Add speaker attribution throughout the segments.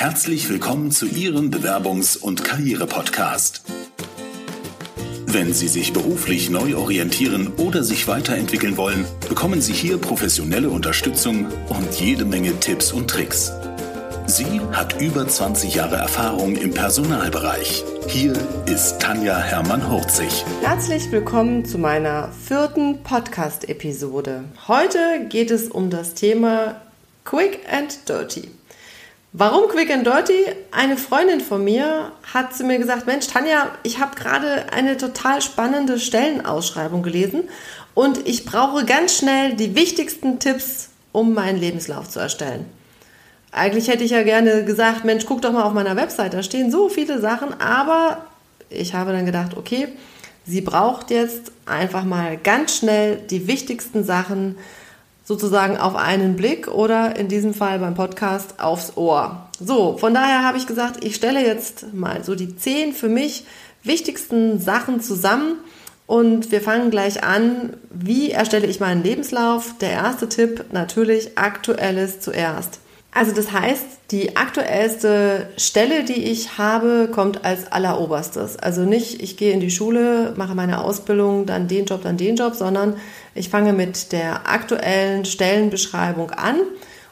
Speaker 1: Herzlich willkommen zu Ihrem Bewerbungs- und Karriere-Podcast. Wenn Sie sich beruflich neu orientieren oder sich weiterentwickeln wollen, bekommen Sie hier professionelle Unterstützung und jede Menge Tipps und Tricks. Sie hat über 20 Jahre Erfahrung im Personalbereich. Hier ist Tanja Hermann-Hurzig.
Speaker 2: Herzlich willkommen zu meiner vierten Podcast-Episode. Heute geht es um das Thema Quick and Dirty. Warum Quick and Dirty? Eine Freundin von mir hat zu mir gesagt, Mensch, Tanja, ich habe gerade eine total spannende Stellenausschreibung gelesen und ich brauche ganz schnell die wichtigsten Tipps, um meinen Lebenslauf zu erstellen. Eigentlich hätte ich ja gerne gesagt, Mensch, guck doch mal auf meiner Website, da stehen so viele Sachen, aber ich habe dann gedacht, okay, sie braucht jetzt einfach mal ganz schnell die wichtigsten Sachen, sozusagen auf einen Blick oder in diesem Fall beim Podcast aufs Ohr. So, von daher habe ich gesagt, ich stelle jetzt mal so die zehn für mich wichtigsten Sachen zusammen und wir fangen gleich an. Wie erstelle ich meinen Lebenslauf? Der erste Tipp natürlich aktuelles zuerst. Also das heißt, die aktuellste Stelle, die ich habe, kommt als alleroberstes. Also nicht, ich gehe in die Schule, mache meine Ausbildung, dann den Job, dann den Job, sondern ich fange mit der aktuellen Stellenbeschreibung an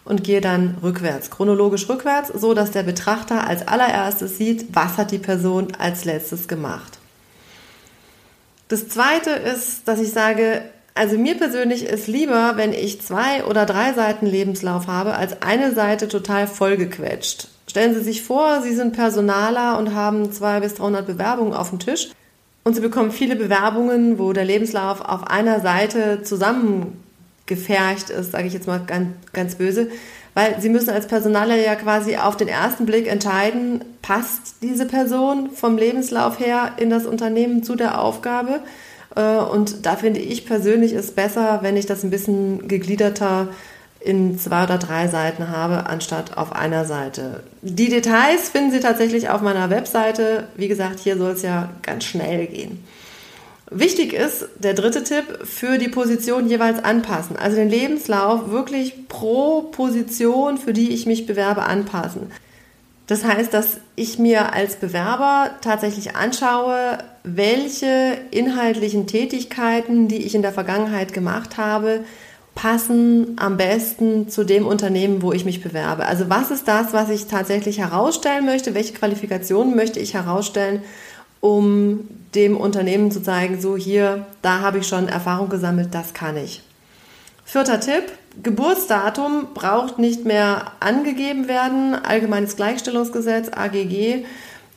Speaker 2: und gehe dann rückwärts, chronologisch rückwärts, so dass der Betrachter als allererstes sieht, was hat die Person als letztes gemacht. Das zweite ist, dass ich sage, also mir persönlich ist lieber, wenn ich zwei oder drei Seiten Lebenslauf habe, als eine Seite total vollgequetscht. Stellen Sie sich vor, Sie sind Personaler und haben zwei bis 300 Bewerbungen auf dem Tisch und Sie bekommen viele Bewerbungen, wo der Lebenslauf auf einer Seite zusammengefercht ist, sage ich jetzt mal ganz, ganz böse, weil Sie müssen als Personaler ja quasi auf den ersten Blick entscheiden, passt diese Person vom Lebenslauf her in das Unternehmen zu der Aufgabe? Äh, und da finde ich persönlich es besser, wenn ich das ein bisschen gegliederter in zwei oder drei Seiten habe, anstatt auf einer Seite. Die Details finden Sie tatsächlich auf meiner Webseite. Wie gesagt, hier soll es ja ganz schnell gehen. Wichtig ist der dritte Tipp, für die Position jeweils anpassen. Also den Lebenslauf wirklich pro Position, für die ich mich bewerbe, anpassen. Das heißt, dass ich mir als Bewerber tatsächlich anschaue, welche inhaltlichen Tätigkeiten, die ich in der Vergangenheit gemacht habe, passen am besten zu dem Unternehmen, wo ich mich bewerbe. Also was ist das, was ich tatsächlich herausstellen möchte? Welche Qualifikationen möchte ich herausstellen, um dem Unternehmen zu zeigen, so hier, da habe ich schon Erfahrung gesammelt, das kann ich. Vierter Tipp, Geburtsdatum braucht nicht mehr angegeben werden. Allgemeines Gleichstellungsgesetz, AGG.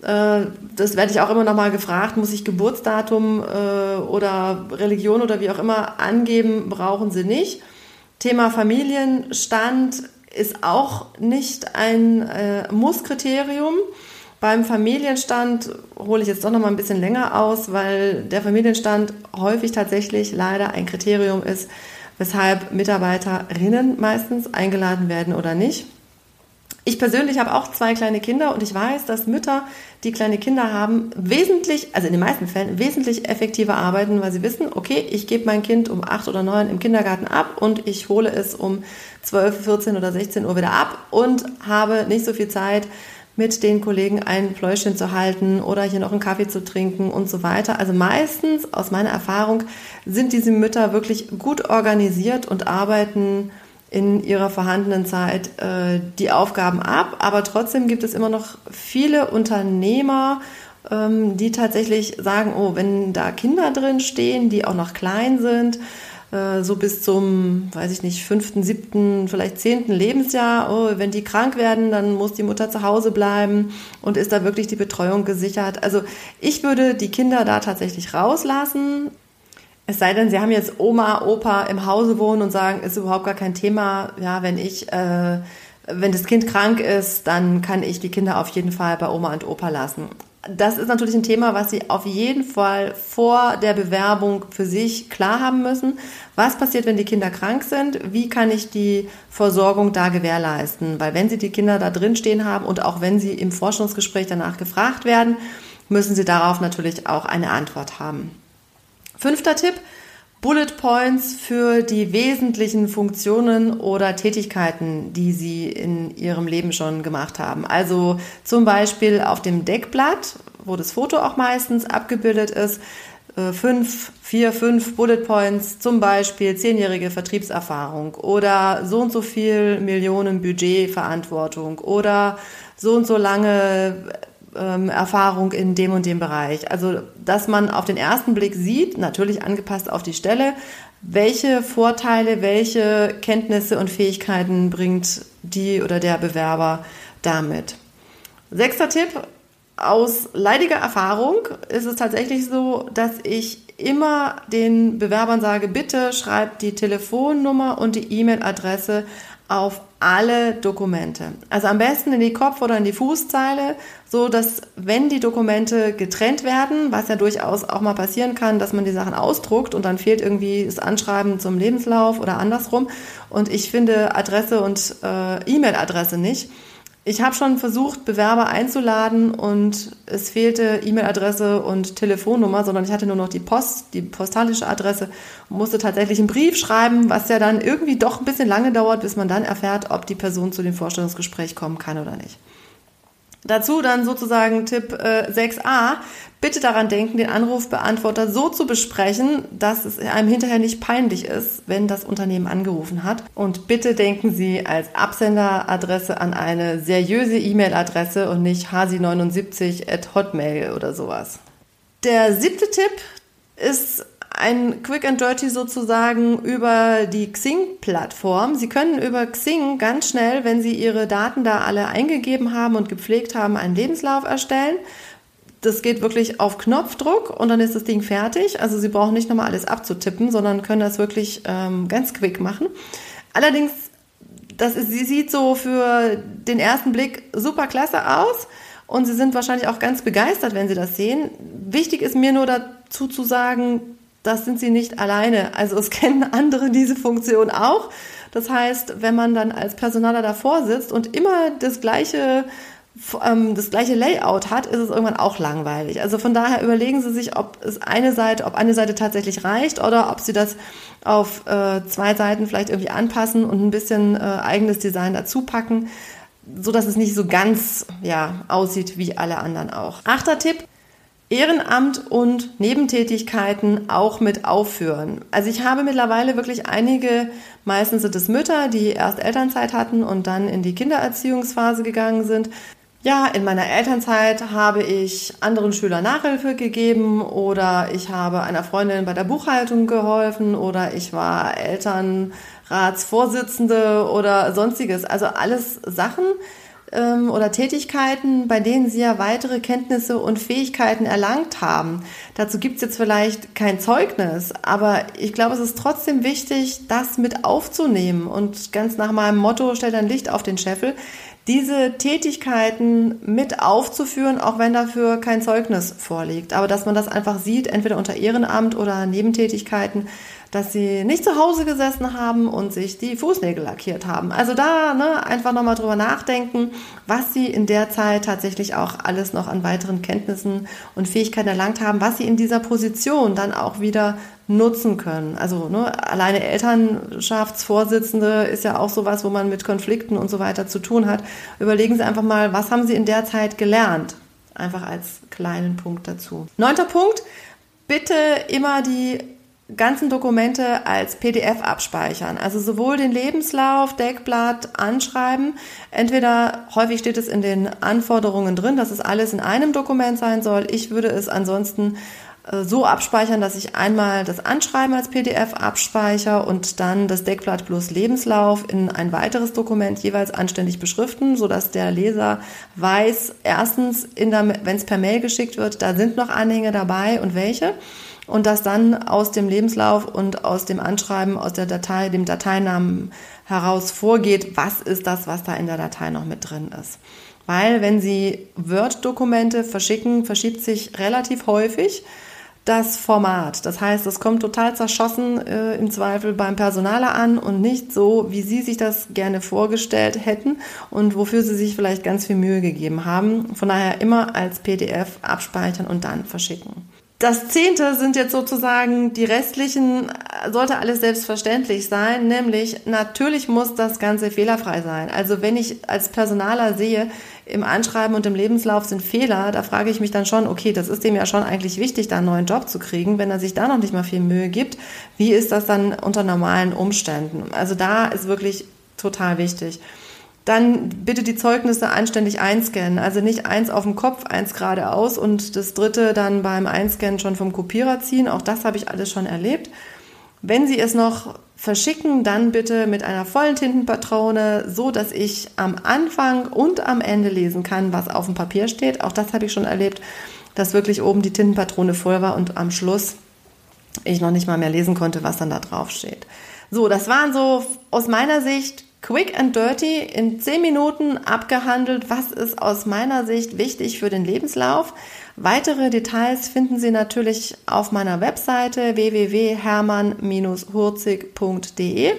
Speaker 2: Äh, das werde ich auch immer noch mal gefragt. Muss ich Geburtsdatum äh, oder Religion oder wie auch immer angeben? Brauchen Sie nicht. Thema Familienstand ist auch nicht ein äh, Musskriterium. Beim Familienstand hole ich jetzt doch noch mal ein bisschen länger aus, weil der Familienstand häufig tatsächlich leider ein Kriterium ist, weshalb Mitarbeiterinnen meistens eingeladen werden oder nicht. Ich persönlich habe auch zwei kleine Kinder und ich weiß, dass Mütter, die kleine Kinder haben, wesentlich, also in den meisten Fällen, wesentlich effektiver arbeiten, weil sie wissen, okay, ich gebe mein Kind um acht oder neun im Kindergarten ab und ich hole es um zwölf, 14 oder 16 Uhr wieder ab und habe nicht so viel Zeit, mit den Kollegen ein Pläuschen zu halten oder hier noch einen Kaffee zu trinken und so weiter. Also meistens, aus meiner Erfahrung, sind diese Mütter wirklich gut organisiert und arbeiten in ihrer vorhandenen Zeit äh, die Aufgaben ab. Aber trotzdem gibt es immer noch viele Unternehmer, ähm, die tatsächlich sagen, oh, wenn da Kinder drin stehen, die auch noch klein sind, äh, so bis zum, weiß ich nicht, fünften, siebten, vielleicht zehnten Lebensjahr. Oh, wenn die krank werden, dann muss die Mutter zu Hause bleiben und ist da wirklich die Betreuung gesichert. Also ich würde die Kinder da tatsächlich rauslassen. Es sei denn, sie haben jetzt Oma, Opa im Hause wohnen und sagen, ist überhaupt gar kein Thema. Ja, wenn ich, äh, wenn das Kind krank ist, dann kann ich die Kinder auf jeden Fall bei Oma und Opa lassen das ist natürlich ein Thema, was Sie auf jeden Fall vor der Bewerbung für sich klar haben müssen. Was passiert, wenn die Kinder krank sind? Wie kann ich die Versorgung da gewährleisten? Weil wenn Sie die Kinder da drin stehen haben und auch wenn Sie im Forschungsgespräch danach gefragt werden, müssen Sie darauf natürlich auch eine Antwort haben. Fünfter Tipp. Bullet Points für die wesentlichen Funktionen oder Tätigkeiten, die Sie in Ihrem Leben schon gemacht haben. Also zum Beispiel auf dem Deckblatt, wo das Foto auch meistens abgebildet ist, äh, fünf, vier, fünf Bullet Points, zum Beispiel zehnjährige Vertriebserfahrung oder so und so viel Millionen Budgetverantwortung oder so und so lange ähm, Erfahrung in dem und dem Bereich. Also, dass man auf den ersten Blick sieht, natürlich angepasst auf die Stelle, welche Vorteile, welche Kenntnisse und Fähigkeiten bringt die oder der Bewerber damit. Sechster Tipp, aus leidiger Erfahrung ist es tatsächlich so, dass ich immer den Bewerbern sage, bitte schreibt die Telefonnummer und die E-Mail-Adresse auf alle Dokumente. Also am besten in die Kopf- oder in die Fußzeile, so dass wenn die Dokumente getrennt werden, was ja durchaus auch mal passieren kann, dass man die Sachen ausdruckt und dann fehlt irgendwie das Anschreiben zum Lebenslauf oder andersrum und ich finde Adresse und äh, E-Mail-Adresse nicht, ich habe schon versucht, Bewerber einzuladen und es fehlte E-Mail-Adresse und Telefonnummer, sondern ich hatte nur noch die Post, die postalische Adresse und musste tatsächlich einen Brief schreiben, was ja dann irgendwie doch ein bisschen lange dauert, bis man dann erfährt, ob die Person zu dem Vorstellungsgespräch kommen kann oder nicht. Dazu dann sozusagen Tipp äh, 6a. Bitte daran denken, den Anrufbeantworter so zu besprechen, dass es einem hinterher nicht peinlich ist, wenn das Unternehmen angerufen hat. Und bitte denken Sie als Absenderadresse an eine seriöse E-Mail-Adresse und nicht hasi79 at hotmail oder sowas. Der siebte Tipp ist ein Quick and Dirty sozusagen über die Xing-Plattform. Sie können über Xing ganz schnell, wenn Sie Ihre Daten da alle eingegeben haben und gepflegt haben, einen Lebenslauf erstellen. Das geht wirklich auf Knopfdruck und dann ist das Ding fertig. Also Sie brauchen nicht nochmal alles abzutippen, sondern können das wirklich ähm, ganz quick machen. Allerdings, das ist, sie sieht so für den ersten Blick super klasse aus und Sie sind wahrscheinlich auch ganz begeistert, wenn Sie das sehen. Wichtig ist mir nur dazu zu sagen, das sind sie nicht alleine. Also es kennen andere diese Funktion auch. Das heißt, wenn man dann als Personaler davor sitzt und immer das gleiche ähm, das gleiche Layout hat, ist es irgendwann auch langweilig. Also von daher überlegen Sie sich, ob es eine Seite, ob eine Seite tatsächlich reicht oder ob Sie das auf äh, zwei Seiten vielleicht irgendwie anpassen und ein bisschen äh, eigenes Design dazu packen, so dass es nicht so ganz ja aussieht wie alle anderen auch. Achter Tipp: Ehrenamt und Nebentätigkeiten auch mit aufführen. Also ich habe mittlerweile wirklich einige, meistens sind es Mütter, die erst Elternzeit hatten und dann in die Kindererziehungsphase gegangen sind. Ja, in meiner Elternzeit habe ich anderen Schülern Nachhilfe gegeben oder ich habe einer Freundin bei der Buchhaltung geholfen oder ich war Elternratsvorsitzende oder sonstiges. Also alles Sachen, ähm, oder Tätigkeiten, bei denen sie ja weitere Kenntnisse und Fähigkeiten erlangt haben. Dazu gibt es jetzt vielleicht kein Zeugnis, aber ich glaube, es ist trotzdem wichtig, das mit aufzunehmen und ganz nach meinem Motto, stellt ein Licht auf den Scheffel, diese Tätigkeiten mit aufzuführen, auch wenn dafür kein Zeugnis vorliegt. Aber dass man das einfach sieht, entweder unter Ehrenamt oder Nebentätigkeiten, dass sie nicht zu Hause gesessen haben und sich die Fußnägel lackiert haben. Also da ne, einfach nochmal drüber nachdenken, was sie in der Zeit tatsächlich auch alles noch an weiteren Kenntnissen und Fähigkeiten erlangt haben, was sie in dieser Position dann auch wieder nutzen können. Also ne, alleine Elternschaftsvorsitzende ist ja auch sowas, wo man mit Konflikten und so weiter zu tun hat. Überlegen Sie einfach mal, was haben Sie in der Zeit gelernt? Einfach als kleinen Punkt dazu. Neunter Punkt, bitte immer die ganzen Dokumente als PDF abspeichern. Also sowohl den Lebenslauf, Deckblatt, Anschreiben. Entweder häufig steht es in den Anforderungen drin, dass es alles in einem Dokument sein soll. Ich würde es ansonsten äh, so abspeichern, dass ich einmal das Anschreiben als PDF abspeichere und dann das Deckblatt plus Lebenslauf in ein weiteres Dokument jeweils anständig beschriften, sodass der Leser weiß, erstens, wenn es per Mail geschickt wird, da sind noch Anhänge dabei und welche und dass dann aus dem Lebenslauf und aus dem Anschreiben, aus der Datei, dem Dateinamen heraus vorgeht, was ist das, was da in der Datei noch mit drin ist. Weil wenn Sie Word-Dokumente verschicken, verschiebt sich relativ häufig das Format. Das heißt, es kommt total zerschossen äh, im Zweifel beim Personaler an und nicht so, wie Sie sich das gerne vorgestellt hätten und wofür Sie sich vielleicht ganz viel Mühe gegeben haben. Von daher immer als PDF abspeichern und dann verschicken. Das Zehnte sind jetzt sozusagen die restlichen, sollte alles selbstverständlich sein, nämlich natürlich muss das Ganze fehlerfrei sein. Also wenn ich als Personaler sehe, im Anschreiben und im Lebenslauf sind Fehler, da frage ich mich dann schon, okay, das ist dem ja schon eigentlich wichtig, da einen neuen Job zu kriegen, wenn er sich da noch nicht mal viel Mühe gibt. Wie ist das dann unter normalen Umständen? Also da ist wirklich total wichtig. Dann bitte die Zeugnisse anständig einscannen. Also nicht eins auf dem Kopf, eins geradeaus und das dritte dann beim Einscannen schon vom Kopierer ziehen. Auch das habe ich alles schon erlebt. Wenn Sie es noch verschicken, dann bitte mit einer vollen Tintenpatrone, so dass ich am Anfang und am Ende lesen kann, was auf dem Papier steht. Auch das habe ich schon erlebt, dass wirklich oben die Tintenpatrone voll war und am Schluss ich noch nicht mal mehr lesen konnte, was dann da drauf steht. So, das waren so aus meiner Sicht Quick and Dirty in 10 Minuten abgehandelt, was ist aus meiner Sicht wichtig für den Lebenslauf. Weitere Details finden Sie natürlich auf meiner Webseite www.hermann-hurzig.de.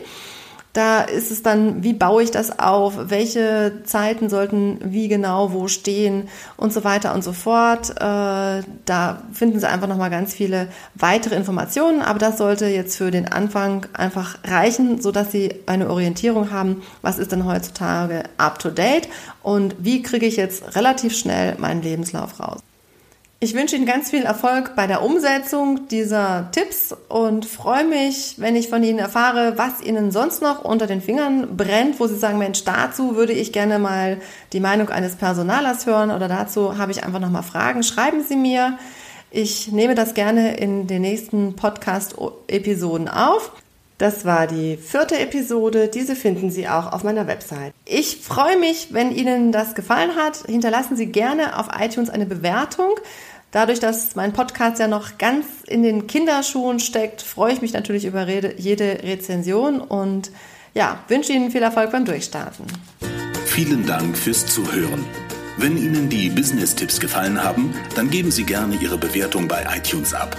Speaker 2: Da ist es dann, wie baue ich das auf, welche Zeiten sollten wie genau wo stehen? Und so weiter und so fort. Äh, da finden Sie einfach nochmal ganz viele weitere Informationen, aber das sollte jetzt für den Anfang einfach reichen, sodass Sie eine Orientierung haben, was ist denn heutzutage up-to-date und wie kriege ich jetzt relativ schnell meinen Lebenslauf raus. Ich wünsche Ihnen ganz viel Erfolg bei der Umsetzung dieser Tipps und freue mich, wenn ich von Ihnen erfahre, was Ihnen sonst noch unter den Fingern brennt, wo Sie sagen, Mensch, dazu würde ich gerne mal die Meinung eines Personalers hören oder dazu habe ich einfach noch mal Fragen. Schreiben Sie mir. Ich nehme das gerne in den nächsten Podcast-Episoden auf. Das war die vierte Episode. Diese finden Sie auch auf meiner Website. Ich freue mich, wenn Ihnen das gefallen hat. Hinterlassen Sie gerne auf iTunes eine Bewertung. Dadurch, dass mein Podcast ja noch ganz in den Kinderschuhen steckt, freue ich mich natürlich über jede Rezension und ja, wünsche Ihnen viel Erfolg beim Durchstarten.
Speaker 1: Vielen Dank fürs Zuhören. Wenn Ihnen die Business-Tipps gefallen haben, dann geben Sie gerne Ihre Bewertung bei iTunes ab.